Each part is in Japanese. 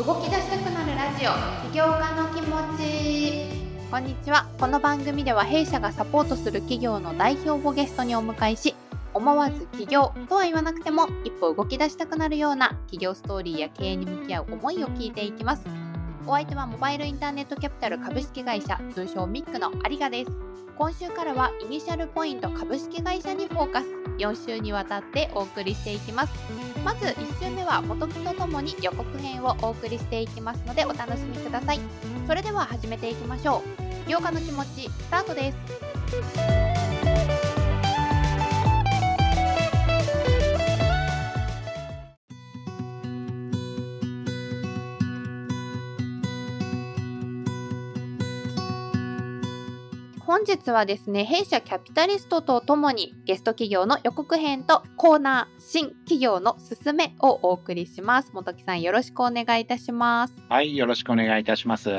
動き出したくなるラジオ。起業家の気持ち。こんにちは。この番組では弊社がサポートする企業の代表をゲストにお迎えし思わず起業とは言わなくても一歩動き出したくなるような企業ストーリーや経営に向き合う思いを聞いていきます。お相手はモバイルインターネットキャピタル株式会社通称ミックの有賀です。今週からはイニシャルポイント株式会社にフォーカス。4週にわたってお送りしていきます。まず1週目は元木とともに予告編をお送りしていきますのでお楽しみください。それでは始めていきましょう。起業家の気持ちスタートです。本日はですね、弊社キャピタリストとともにゲスト企業の予告編とコーナー新企業のすすめをお送りします。本木さんよろしくお願いいたします。はい、よろしくお願いいたします。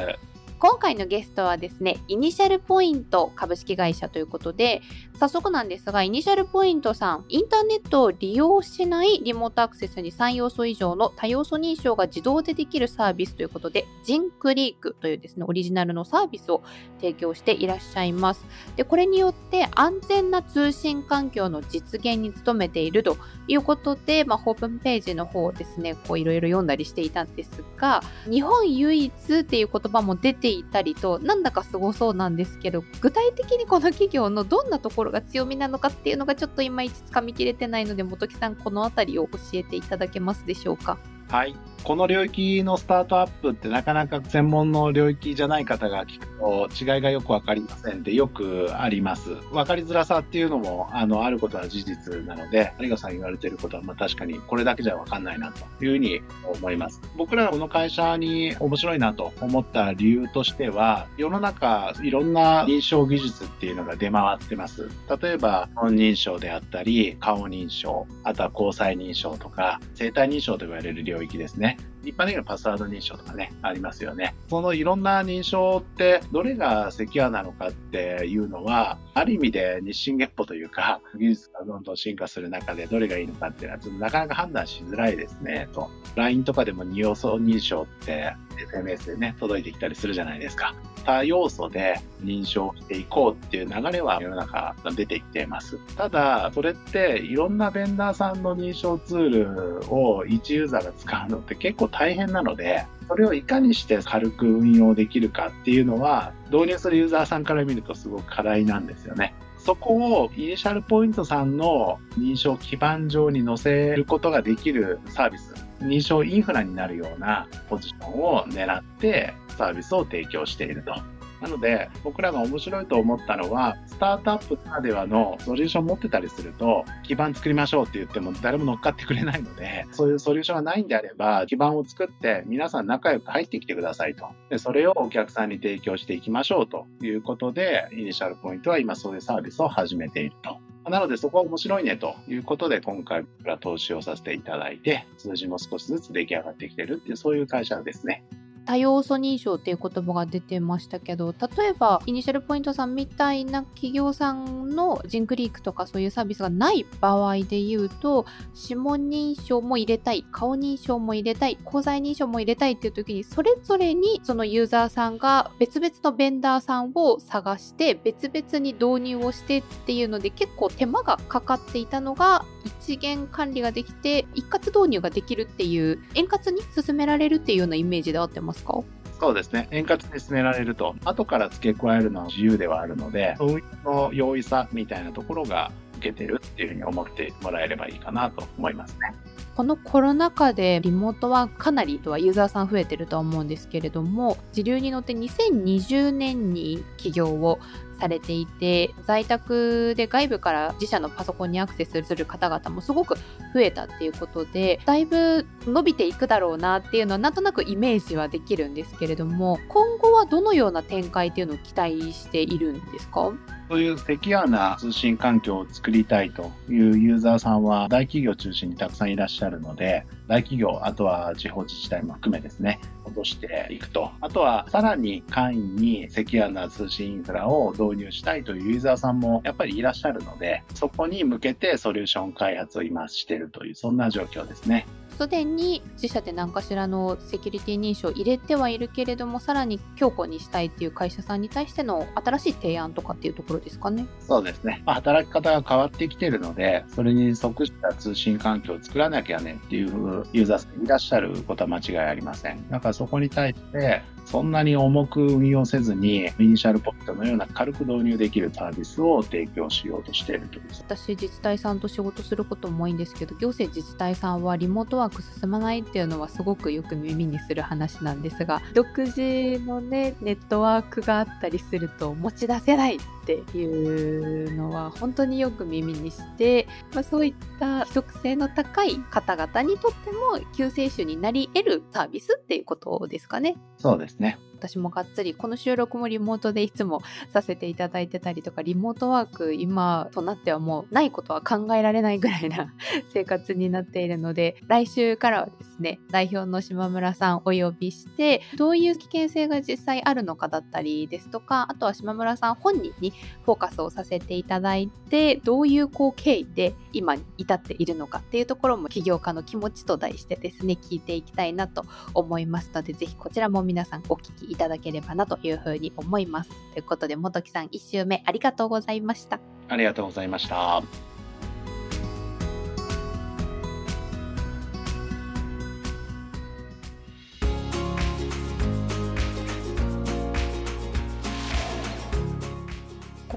今回のゲストはですね、イニシャルポイント株式会社ということで、早速なんですが、イニシャルポイントさん、インターネットを利用しないリモートアクセスに3要素以上の多要素認証が自動でできるサービスということで、ジンクリークというですね、オリジナルのサービスを提供していらっしゃいます。で、これによって安全な通信環境の実現に努めているということで、まあ、ホームページの方をですね、こういろいろ読んだりしていたんですが、日本唯一っていう言葉も出ていたりとなんだかすごそうなんですけど具体的にこの企業のどんなところが強みなのかっていうのがちょっといまいちつかみきれてないので本木さんこの辺りを教えていただけますでしょうか？はいこの領域のスタートアップってなかなか専門の領域じゃない方が聞くと違いがよくわかりませんってよくあります。わかりづらさっていうのもあのあることは事実なので、有賀さん言われてることはまあ確かにこれだけじゃわかんないなというふうに思います。僕らこの会社に面白いなと思った理由としては、世の中いろんな認証技術っていうのが出回ってます。例えば本認証であったり、顔認証、あとは交際認証とか、生体認証と言われる領域領域ですね。一般的なパスワード認証とかね、ありますよね。そのいろんな認証って、どれがセキュアなのかっていうのは、ある意味で日進月歩というか、技術がどんどん進化する中でどれがいいのかっていうのは、ちょっとなかなか判断しづらいですね、と。LINE とかでも二要素認証って SMS でね、届いてきたりするじゃないですか。多要素で認証していこうっていう流れは世の中出てきています。ただ、それっていろんなベンダーさんの認証ツールを1ユーザーが使うのって結構大変なので、それをいかにして軽く運用できるかっていうのは、導入するユーザーさんから見るとすごく課題なんですよね。そこをイニシャルポイントさんの認証基盤上に載せることができるサービス、認証インフラになるようなポジションを狙ってサービスを提供していると。なので、僕らが面白いと思ったのは、スタートアップならではのソリューション持ってたりすると、基盤作りましょうって言っても誰も乗っかってくれないので、そういうソリューションがないんであれば、基盤を作って皆さん仲良く入ってきてくださいと。で、それをお客さんに提供していきましょうということで、イニシャルポイントは今そういうサービスを始めていると。なのでそこは面白いねということで今回僕ら投資をさせていただいて数字も少しずつ出来上がってきてるっていうそういう会社ですね。多要素認証っていう言葉が出てましたけど例えばイニシャルポイントさんみたいな企業さんのジンクリークとかそういうサービスがない場合で言うと指紋認証も入れたい顔認証も入れたい口座認証も入れたいっていう時にそれぞれにそのユーザーさんが別々のベンダーさんを探して別々に導入をしてっていうので結構手間がかかっていたのが資源管理ができて一括導入ができるっていう円滑に進められるっていうようなイメージで合ってますかそうですね。円滑に進められると、後から付け加えるのは自由ではあるので、運用の容易さみたいなところが受けてるっていうふうに思ってもらえればいいかなと思いますね。このコロナ禍でリモートはかなりとはユーザーさん増えてるとは思うんですけれども時流に乗って2020年に起業をされていて在宅で外部から自社のパソコンにアクセスする方々もすごく増えたっていうことでだいぶ伸びていくだろうなっていうのはなんとなくイメージはできるんですけれども今後はどのような展開っていうのを期待しているんですか？そういうセキュアな通信環境を作りたいというユーザーさんは大企業中心にたくさんいらっしゃるので、大企業、あとは地方自治体も含めですね、落としていくと。あとはさらに簡易にセキュアな通信インフラを導入したいというユーザーさんもやっぱりいらっしゃるので、そこに向けてソリューション開発を今しているという、そんな状況ですね。すでに自社で何かしらのセキュリティ認証を入れてはいるけれどもさらに強固にしたいっていう会社さんに対しての新しい提案とかっていうところですかね。そうですね、まあ、働き方が変わってきてるのでそれに即した通信環境を作らなきゃねっていうユーザーさんいらっしゃることは間違いありません。だからそこに対してそんなに重く運用せずに、イニシャルポットのような軽く導入できるサービスを提供しようとしているという。私、自治体さんと仕事することも多いんですけど、行政自治体さんはリモートワーク進まないっていうのはすごくよく耳にする話なんですが、独自のね、ネットワークがあったりすると持ち出せない。ていうのは本当によく耳にして、まあ、そういった規則性の高い方々にとっても救世主になり得るサービスっていうことですかね。そうですね。私もがっつりこの収録もリモートでいつもさせていただいてたりとかリモートワーク今となってはもうないことは考えられないぐらいな 生活になっているので来週からはですね代表の島村さんお呼びしてどういう危険性が実際あるのかだったりですとかあとは島村さん本人にフォーカスをさせていただいてどういうこう経緯で今に至っているのかっていうところも起業家の気持ちと題してですね聞いていきたいなと思いますのでぜひこちらも皆さんお聞きいただければなというふうに思います。ということで、元木さん1週目ありがとうございました。ありがとうございました。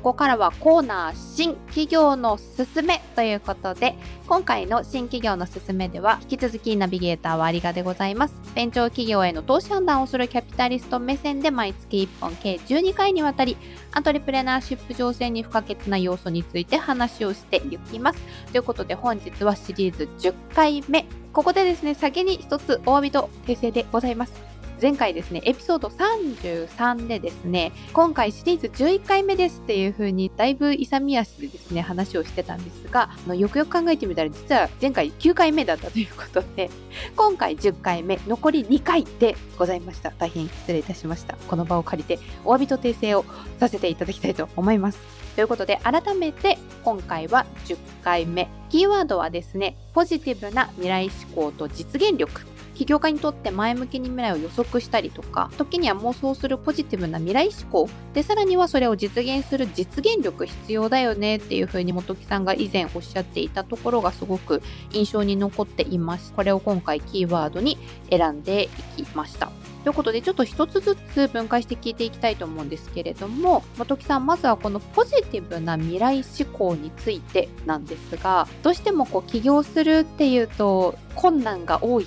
ここからはコーナー新企業のすすめということで、今回の新企業のすすめでは、引き続きナビゲーターはありがでございます。ベンチャー企業への投資判断をするキャピタリスト目線で毎月1本計12回にわたり、アントレプレナーシップ情勢に不可欠な要素について話をしていきます。ということで本日はシリーズ10回目。ここでですね、先に一つお詫びと訂正でございます。前回ですね、エピソード33でですね、今回シリーズ11回目ですっていう風に、だいぶ勇み足でですね、話をしてたんですが、あのよくよく考えてみたら、実は前回9回目だったということで、今回10回目、残り2回でございました。大変失礼いたしました。この場を借りて、お詫びと訂正をさせていただきたいと思います。ということで、改めて今回は10回目。キーワードはですね、ポジティブな未来志向と実現力起業家にとって前向きに未来を予測したりとか時には妄想するポジティブな未来志向でさらにはそれを実現する実現力必要だよねっていうふうに本木さんが以前おっしゃっていたところがすごく印象に残っています。これを今回キーワードに選んでいきました。ということで、ちょっと一つずつ分解して聞いていきたいと思うんですけれども、本木さん、まずはこのポジティブな未来志向についてなんですが、どうしてもこう起業するっていうと、困難が多い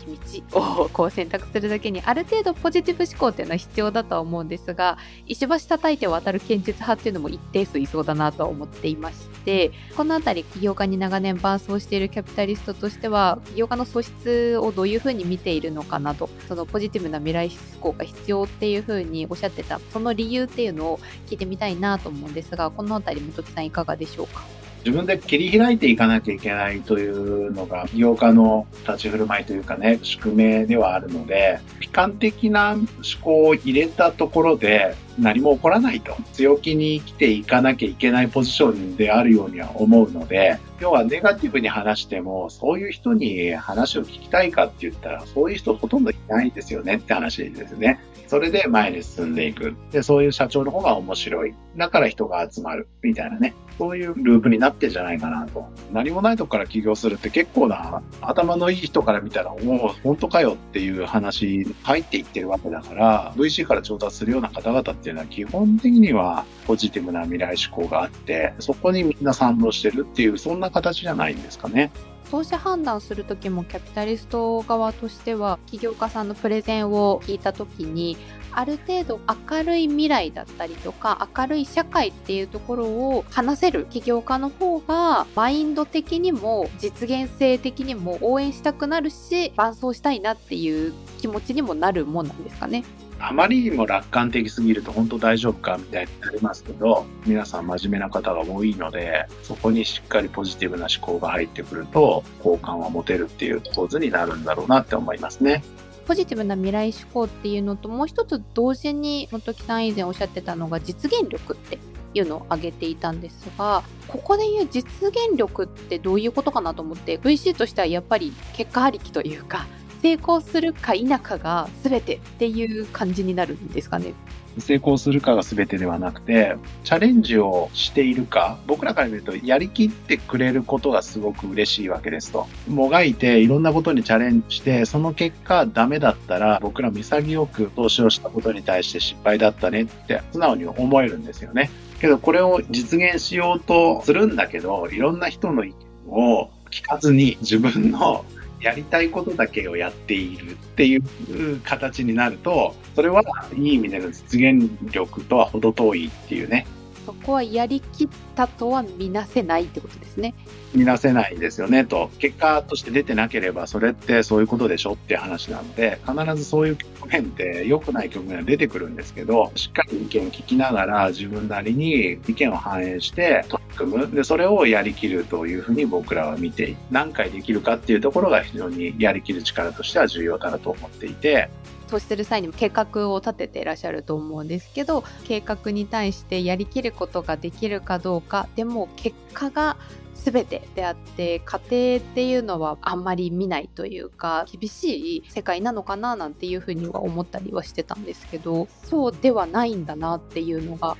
道をこう選択するだけにある程度ポジティブ思考っていうのは必要だとは思うんですが石橋叩いて渡る堅実派っていうのも一定数いそうだなとは思っていましてこの辺り起業家に長年伴走しているキャピタリストとしては起業家の素質をどういうふうに見ているのかなとそのポジティブな未来思考が必要っていうふうにおっしゃってたその理由っていうのを聞いてみたいなと思うんですがこの辺り本木さんいかがでしょうか？自分で切り開いていかなきゃいけないというのが、起業家の立ち振る舞いというかね、宿命ではあるので、悲観的な思考を入れたところで、何も起こらないと。強気に生きていかなきゃいけないポジションであるようには思うので、要はネガティブに話しても、そういう人に話を聞きたいかって言ったら、そういう人ほとんどいないですよねって話ですね。それで前に進んでいく。で、そういう社長の方が面白い。だから人が集まる。みたいなね。そういうループになってんじゃないかなと。何もないとこから起業するって結構な、頭のいい人から見たら、もう本当かよっていう話入っていってるわけだから、VC から調達するような方々っていうのは基本的にはポジティブな未来志向があって、そこにみんな賛同してるっていう、そんな形じゃないんですかね。投資判断する時もキャピタリスト側としては起業家さんのプレゼンを聞いた時にある程度明るい未来だったりとか明るい社会っていうところを話せる起業家の方がマインド的にも実現性的にも応援したくなるし伴走したいなっていう気持ちにもなるもんなんですかね。あまりにも楽観的すぎると本当大丈夫かみたいになりますけど、皆さん真面目な方が多いので、そこにしっかりポジティブな思考が入ってくると、好感は持てるっていう構図になるんだろうなって思いますね。ポジティブな未来志向っていうのともう一つ同時に本木さん以前おっしゃってたのが実現力っていうのを挙げていたんですがここでいう実現力ってどういうことかなと思って VC としてはやっぱり結果ありきというか成功するか否かが全てっていう感じになるんですかね？成功するかが全てではなくて、チャレンジをしているか、僕らから見ると、やりきってくれることがすごく嬉しいわけですと。もがいて、いろんなことにチャレンジして、その結果ダメだったら、僕ら潔く投資をしたことに対して失敗だったねって素直に思えるんですよね。けど、これを実現しようとするんだけど、いろんな人の意見を聞かずに自分のやりたいことだけをやっているっていう形になると、それはいい意味での実現力とは程遠いっていうね。そこはやりきったとは見なせないってことですね。見なせないですよねと。結果として出てなければそれってそういうことでしょって話なので、必ずそういう局面って良くない局面が出てくるんですけど、しっかり意見聞きながら自分なりに意見を反映して取り組む。で、それをやりきるというふうに僕らは見て、何回できるかっていうところが非常にやりきる力としては重要だなと思っていて、投資する際にも計画を立てていらっしゃると思うんですけど計画に対してやりきることができるかどうかでも結果が全てであって家庭っていうのはあんまり見ないというか厳しい世界なのかななんていうふうには思ったりはしてたんですけどそうではないんだなっていうのが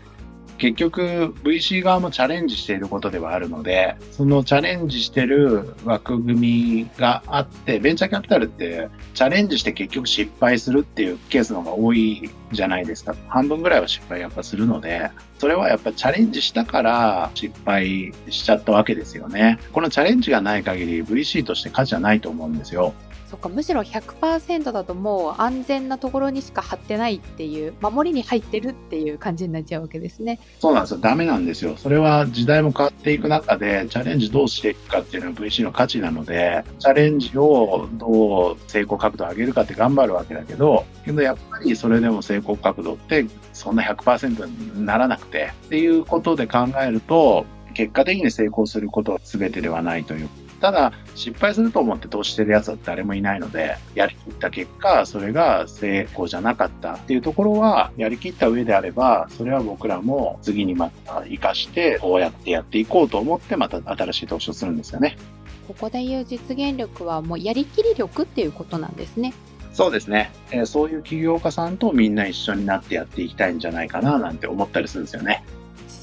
結局 VC 側もチャレンジしていることではあるので、そのチャレンジしてる枠組みがあって、ベンチャーキャピタルってチャレンジして結局失敗するっていうケースの方が多いじゃないですか。半分ぐらいは失敗やっぱするので、それはやっぱチャレンジしたから失敗しちゃったわけですよね。このチャレンジがない限り VC として価値はないと思うんですよ。そっかむしろ100%だともう安全なところにしか貼ってないっていう守りに入ってるっていう感じになっちゃうわけですね。そうなんですよ。ダメなんですよ。それは時代も変わっていく中でチャレンジどうしていくかっていうのは VC の価値なのでチャレンジをどう成功角度を上げるかって頑張るわけだけどけどやっぱりそれでも成功角度ってそんな100%にならなくてっていうことで考えると結果的に成功することは全てではないという。ただ、失敗すると思って投資してるやつは誰もいないので、やりきった結果、それが成功じゃなかったっていうところは、やりきった上であれば、それは僕らも次にまた活かして、こうやってやっていこうと思って、また新しい投資をするんですよね。ここでいう実現力はもうやりきり力っていうことなんですね。そうですね、えー、そういう起業家さんとみんな一緒になってやっていきたいんじゃないかななんて思ったりするんですよね。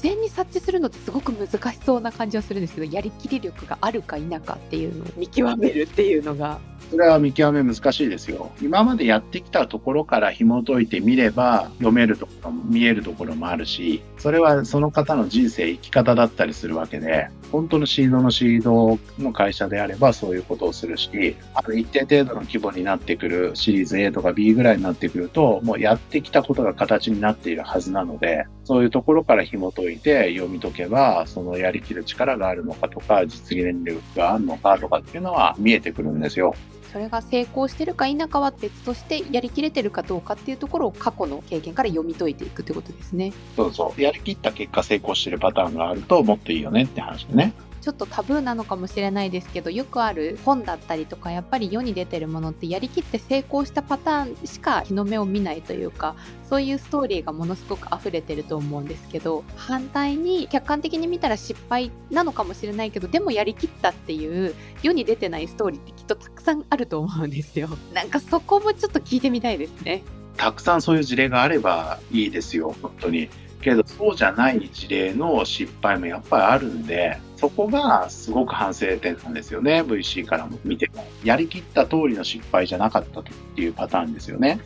前に察知するのってすごく難しそうな感じはするんですけどやりきり力があるか否かっていうのを見極めるっていうのがそれは見極め難しいですよ。今までやってきたところから紐解いてみれば読めるところも見えるところもあるし、それはその方の人生、生き方だったりするわけで、本当のシードのシードの会社であればそういうことをするし、ある一定程度の規模になってくるシリーズ A とか B ぐらいになってくると、もうやってきたことが形になっているはずなので、そういうところから紐解いて読み解けば、そのやりきる力があるのかとか、実現力があるのかとかっていうのは見えてくるんですよ。それが成功してるか否かは別としてやりきれてるかどうかっていうところを過去の経験から読み解いていくってことですね。そうそうやりきった結果成功してるパターンがあるともっといいよねって話でね。ちょっとタブーなのかもしれないですけどよくある本だったりとかやっぱり世に出てるものってやりきって成功したパターンしか日の目を見ないというかそういうストーリーがものすごく溢れてると思うんですけど反対に客観的に見たら失敗なのかもしれないけどでもやりきったっていう世に出てないストーリーってきっとたくさんあると思うんですよ。なんかそこもちょっと聞いてみたいですね。たくさんそういう事例があればいいですよ本当にけどそうじゃない事例の失敗もやっぱりあるんでそこがすごく反省点なんですよね VC からも見ても。やりきった通りの失敗じゃなかったっていうパターンですよね。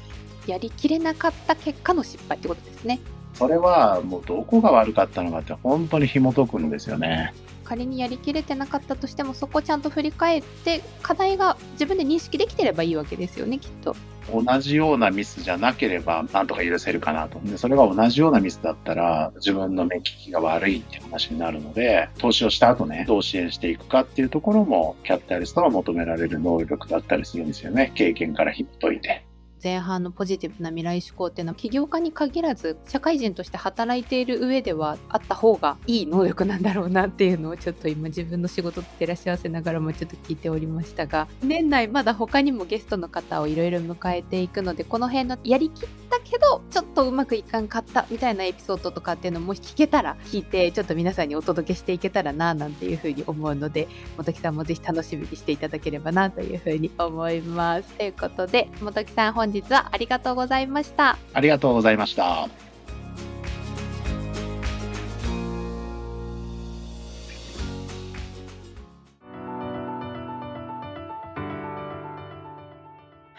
やりきれなかった結果の失敗ってことですね。それはもうどこが悪かったのかって本当に紐解くんですよね仮にやりきれてなかったとしてもそこちゃんと振り返って課題が自分で認識できてればいいわけですよねきっと。同じようなミスじゃなければなんとか許せるかなとでそれが同じようなミスだったら自分の目利きが悪いって話になるので投資をした後ねどう支援していくかっていうところもキャピタリストが求められる能力だったりするんですよね。経験から紐解いて。前半のポジティブな未来志向っていうのは起業家に限らず社会人として働いている上ではあった方がいい能力なんだろうなっていうのをちょっと今自分の仕事と照らし合わせながらもちょっと聞いておりましたが年内まだ他にもゲストの方をいろいろ迎えていくのでこの辺のやりきったけどちょっとうまくいかんかったみたいなエピソードとかっていうのも聞けたら聞いてちょっと皆さんにお届けしていけたらななんていうふうに思うので 本木さんもぜひ楽しみにしていただければなというふうに思います。ということで本木さん本日はありがとうございました。ありがとうございました。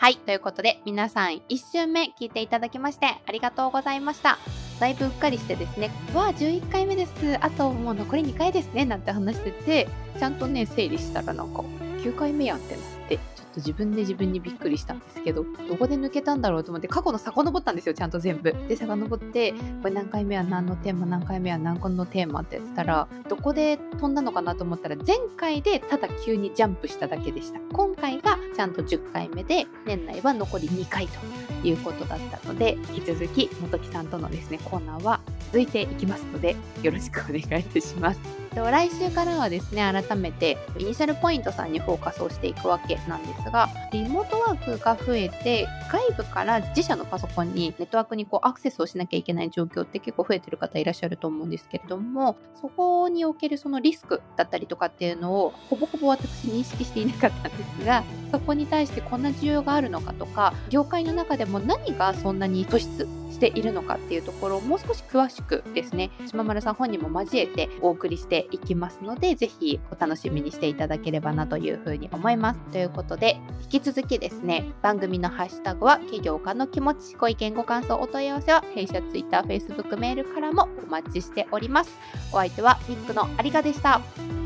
はい。ということで、皆さん1週目聞いていただきましてありがとうございました。だいぶうっかりしてですね、わあ、11回目です。あともう残り2回ですね。なんて話してて、ちゃんとね、整理したらなんか、9回目やんってなってちょっ、と自分で自分にびっくりしたんですけど、どこで抜けたんだろうと思って、過去の遡ったんですよ、ちゃんと全部。で、遡って、これ何回目は何のテーマ、何回目は何個のテーマってやってたら、どこで飛んだのかなと思ったら、前回でただ急にジャンプしただけでした。今回がちゃんと10回目で、年内は残り2回ということだったので、引き続き、元木さんとのですね、コーナーは続いていきますので、よろしくお願いいたします。来週からはですね、改めてイニシャルポイントさんにフォーカスをしていくわけなんですが、リモートワークが増えて、外部から自社のパソコンにネットワークにこうアクセスをしなきゃいけない状況って結構増えてる方いらっしゃると思うんですけれども、そこにおけるそのリスクだったりとかっていうのをほぼほぼ私認識していなかったんですが、そこに対してこんな需要があるのかとか、業界の中でも何がそんなに突出しているのかっていうところをもう少し詳しくですね、島丸さん本人も交えてお送りしていきますので、ぜひお楽しみにしていただければなというふうに思います。ということで、引き続きですね、番組のハッシュタグは企業家の気持ち、ご意見ご感想、お問い合わせは弊社 Twitter、Facebook、メールからもお待ちしております。お相手はミックのありがでした。